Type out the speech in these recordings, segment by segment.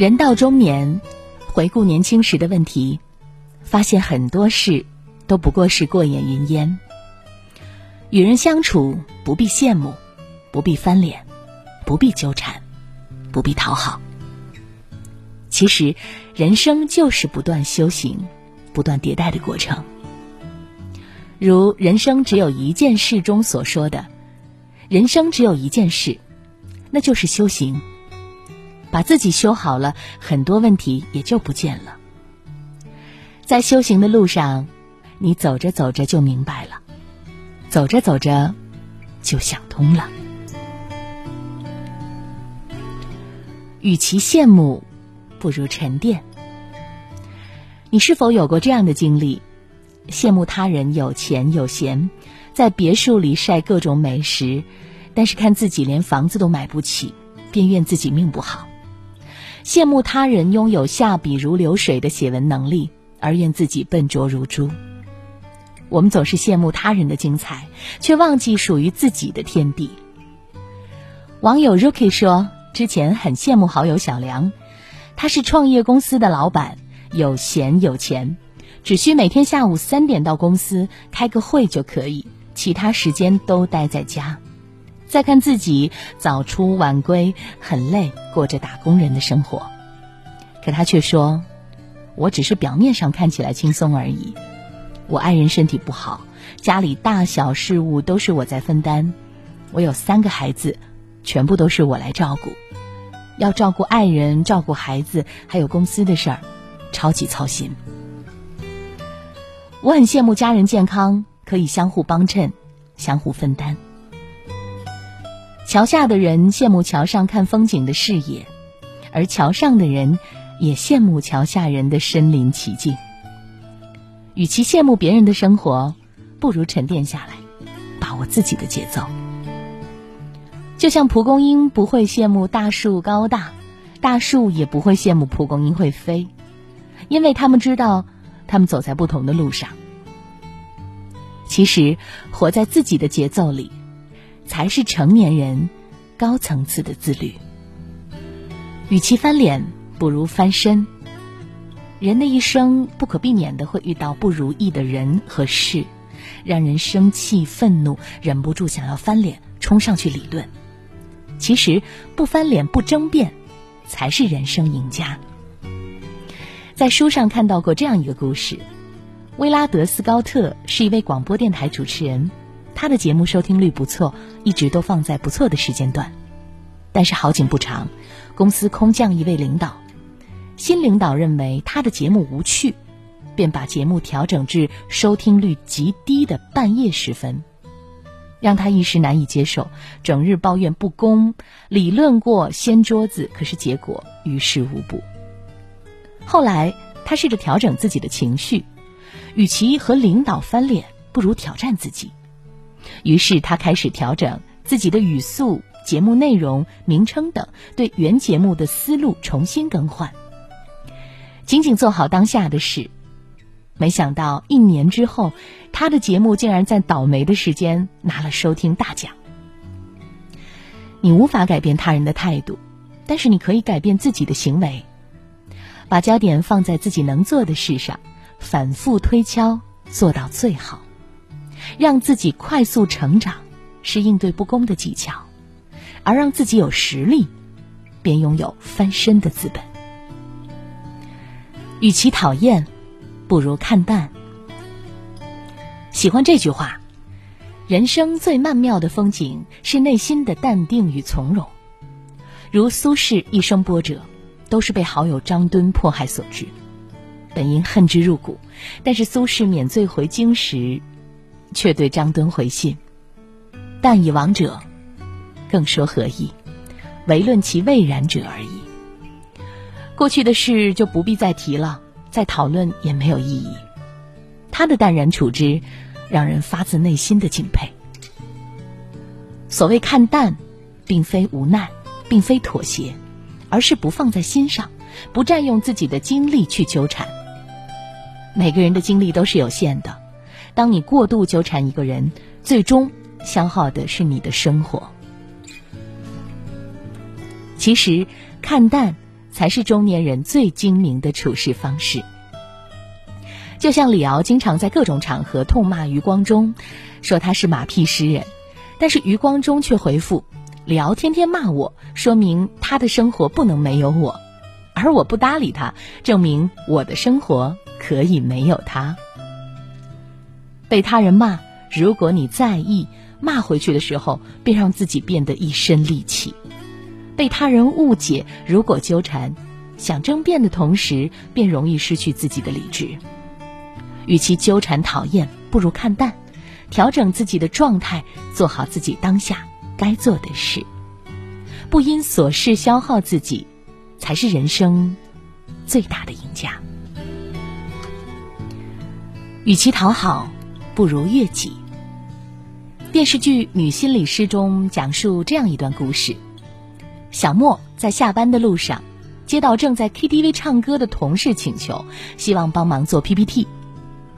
人到中年，回顾年轻时的问题，发现很多事都不过是过眼云烟。与人相处，不必羡慕，不必翻脸，不必纠缠，不必讨好。其实，人生就是不断修行、不断迭代的过程。如《人生只有一件事》中所说的：“人生只有一件事，那就是修行。把自己修好了，很多问题也就不见了。在修行的路上，你走着走着就明白了，走着走着就想通了。与其羡慕，不如沉淀。你是否有过这样的经历？羡慕他人有钱有闲，在别墅里晒各种美食，但是看自己连房子都买不起，便怨自己命不好；羡慕他人拥有下笔如流水的写文能力，而怨自己笨拙如猪。我们总是羡慕他人的精彩，却忘记属于自己的天地。网友 Rookie 说。之前很羡慕好友小梁，他是创业公司的老板，有闲有钱，只需每天下午三点到公司开个会就可以，其他时间都待在家。再看自己早出晚归，很累，过着打工人的生活。可他却说：“我只是表面上看起来轻松而已。我爱人身体不好，家里大小事务都是我在分担。我有三个孩子。”全部都是我来照顾，要照顾爱人、照顾孩子，还有公司的事儿，超级操心。我很羡慕家人健康，可以相互帮衬、相互分担。桥下的人羡慕桥上看风景的视野，而桥上的人也羡慕桥下人的身临其境。与其羡慕别人的生活，不如沉淀下来，把握自己的节奏。就像蒲公英不会羡慕大树高大，大树也不会羡慕蒲公英会飞，因为他们知道，他们走在不同的路上。其实，活在自己的节奏里，才是成年人高层次的自律。与其翻脸，不如翻身。人的一生不可避免的会遇到不如意的人和事，让人生气愤怒，忍不住想要翻脸冲上去理论。其实不翻脸不争辩，才是人生赢家。在书上看到过这样一个故事：威拉德斯高特是一位广播电台主持人，他的节目收听率不错，一直都放在不错的时间段。但是好景不长，公司空降一位领导，新领导认为他的节目无趣，便把节目调整至收听率极低的半夜时分。让他一时难以接受，整日抱怨不公，理论过掀桌子，可是结果于事无补。后来他试着调整自己的情绪，与其和领导翻脸，不如挑战自己。于是他开始调整自己的语速、节目内容、名称等，对原节目的思路重新更换。仅仅做好当下的事。没想到一年之后，他的节目竟然在倒霉的时间拿了收听大奖。你无法改变他人的态度，但是你可以改变自己的行为，把焦点放在自己能做的事上，反复推敲，做到最好，让自己快速成长，是应对不公的技巧；而让自己有实力，便拥有翻身的资本。与其讨厌。不如看淡。喜欢这句话：人生最曼妙的风景是内心的淡定与从容。如苏轼一生波折，都是被好友张敦迫害所致，本应恨之入骨。但是苏轼免罪回京时，却对张敦回信：“但以往者，更说何意？唯论其未然者而已。过去的事就不必再提了。”再讨论也没有意义。他的淡然处之，让人发自内心的敬佩。所谓看淡，并非无奈，并非妥协，而是不放在心上，不占用自己的精力去纠缠。每个人的精力都是有限的，当你过度纠缠一个人，最终消耗的是你的生活。其实，看淡才是中年人最精明的处事方式。就像李敖经常在各种场合痛骂余光中，说他是马屁诗人，但是余光中却回复：“李敖天天骂我，说明他的生活不能没有我，而我不搭理他，证明我的生活可以没有他。”被他人骂，如果你在意，骂回去的时候，便让自己变得一身戾气；被他人误解，如果纠缠，想争辩的同时，便容易失去自己的理智。与其纠缠讨厌，不如看淡，调整自己的状态，做好自己当下该做的事，不因琐事消耗自己，才是人生最大的赢家。与其讨好，不如悦己。电视剧《女心理师》中讲述这样一段故事：小莫在下班的路上，接到正在 KTV 唱歌的同事请求，希望帮忙做 PPT。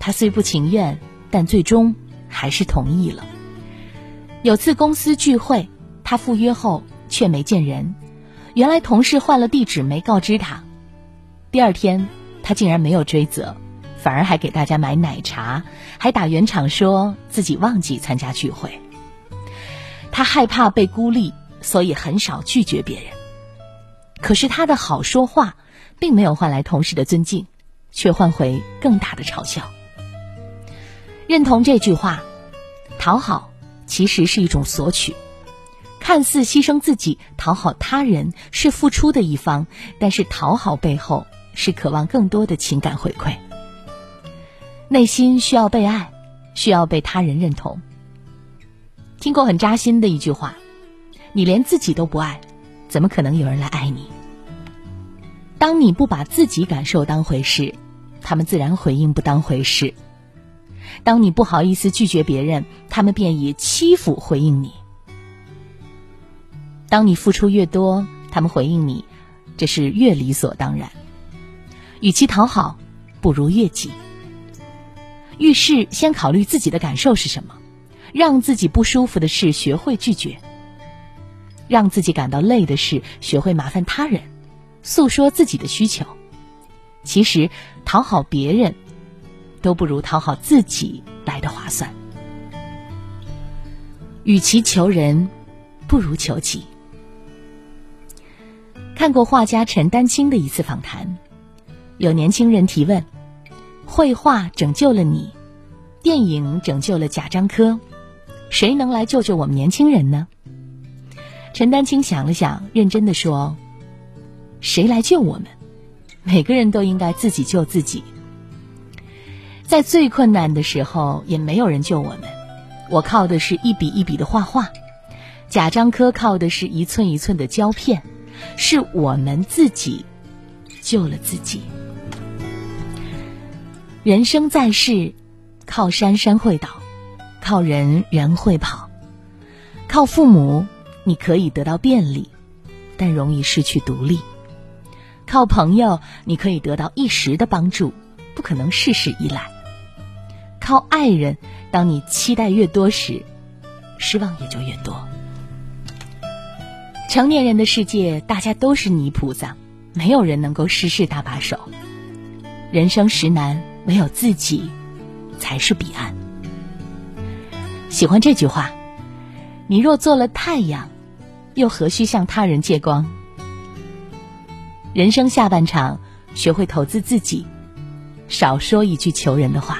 他虽不情愿，但最终还是同意了。有次公司聚会，他赴约后却没见人，原来同事换了地址没告知他。第二天，他竟然没有追责，反而还给大家买奶茶，还打圆场说自己忘记参加聚会。他害怕被孤立，所以很少拒绝别人。可是他的好说话，并没有换来同事的尊敬，却换回更大的嘲笑。认同这句话，讨好其实是一种索取，看似牺牲自己讨好他人是付出的一方，但是讨好背后是渴望更多的情感回馈。内心需要被爱，需要被他人认同。听过很扎心的一句话：“你连自己都不爱，怎么可能有人来爱你？”当你不把自己感受当回事，他们自然回应不当回事。当你不好意思拒绝别人，他们便以欺负回应你；当你付出越多，他们回应你，这是越理所当然。与其讨好，不如悦己。遇事先考虑自己的感受是什么，让自己不舒服的事学会拒绝；让自己感到累的事学会麻烦他人，诉说自己的需求。其实，讨好别人。都不如讨好自己来的划算。与其求人，不如求己。看过画家陈丹青的一次访谈，有年轻人提问：“绘画拯救了你，电影拯救了贾樟柯，谁能来救救我们年轻人呢？”陈丹青想了想，认真的说：“谁来救我们？每个人都应该自己救自己。”在最困难的时候，也没有人救我们。我靠的是一笔一笔的画画，贾樟柯靠的是一寸一寸的胶片，是我们自己救了自己。人生在世，靠山山会倒，靠人人会跑，靠父母你可以得到便利，但容易失去独立；靠朋友你可以得到一时的帮助，不可能事事依赖。靠爱人，当你期待越多时，失望也就越多。成年人的世界，大家都是泥菩萨，没有人能够事事搭把手。人生实难，唯有自己才是彼岸。喜欢这句话：你若做了太阳，又何须向他人借光？人生下半场，学会投资自己，少说一句求人的话。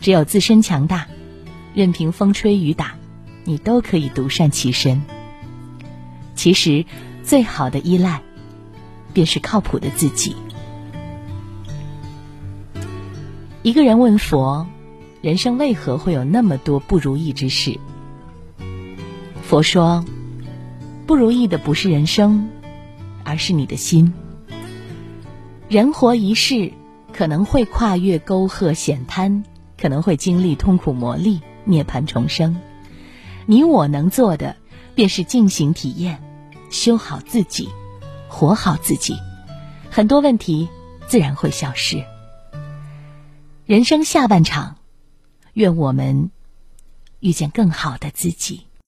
只有自身强大，任凭风吹雨打，你都可以独善其身。其实，最好的依赖，便是靠谱的自己。一个人问佛：“人生为何会有那么多不如意之事？”佛说：“不如意的不是人生，而是你的心。人活一世，可能会跨越沟壑险滩。”可能会经历痛苦磨砺，涅槃重生。你我能做的，便是进行体验，修好自己，活好自己，很多问题自然会消失。人生下半场，愿我们遇见更好的自己。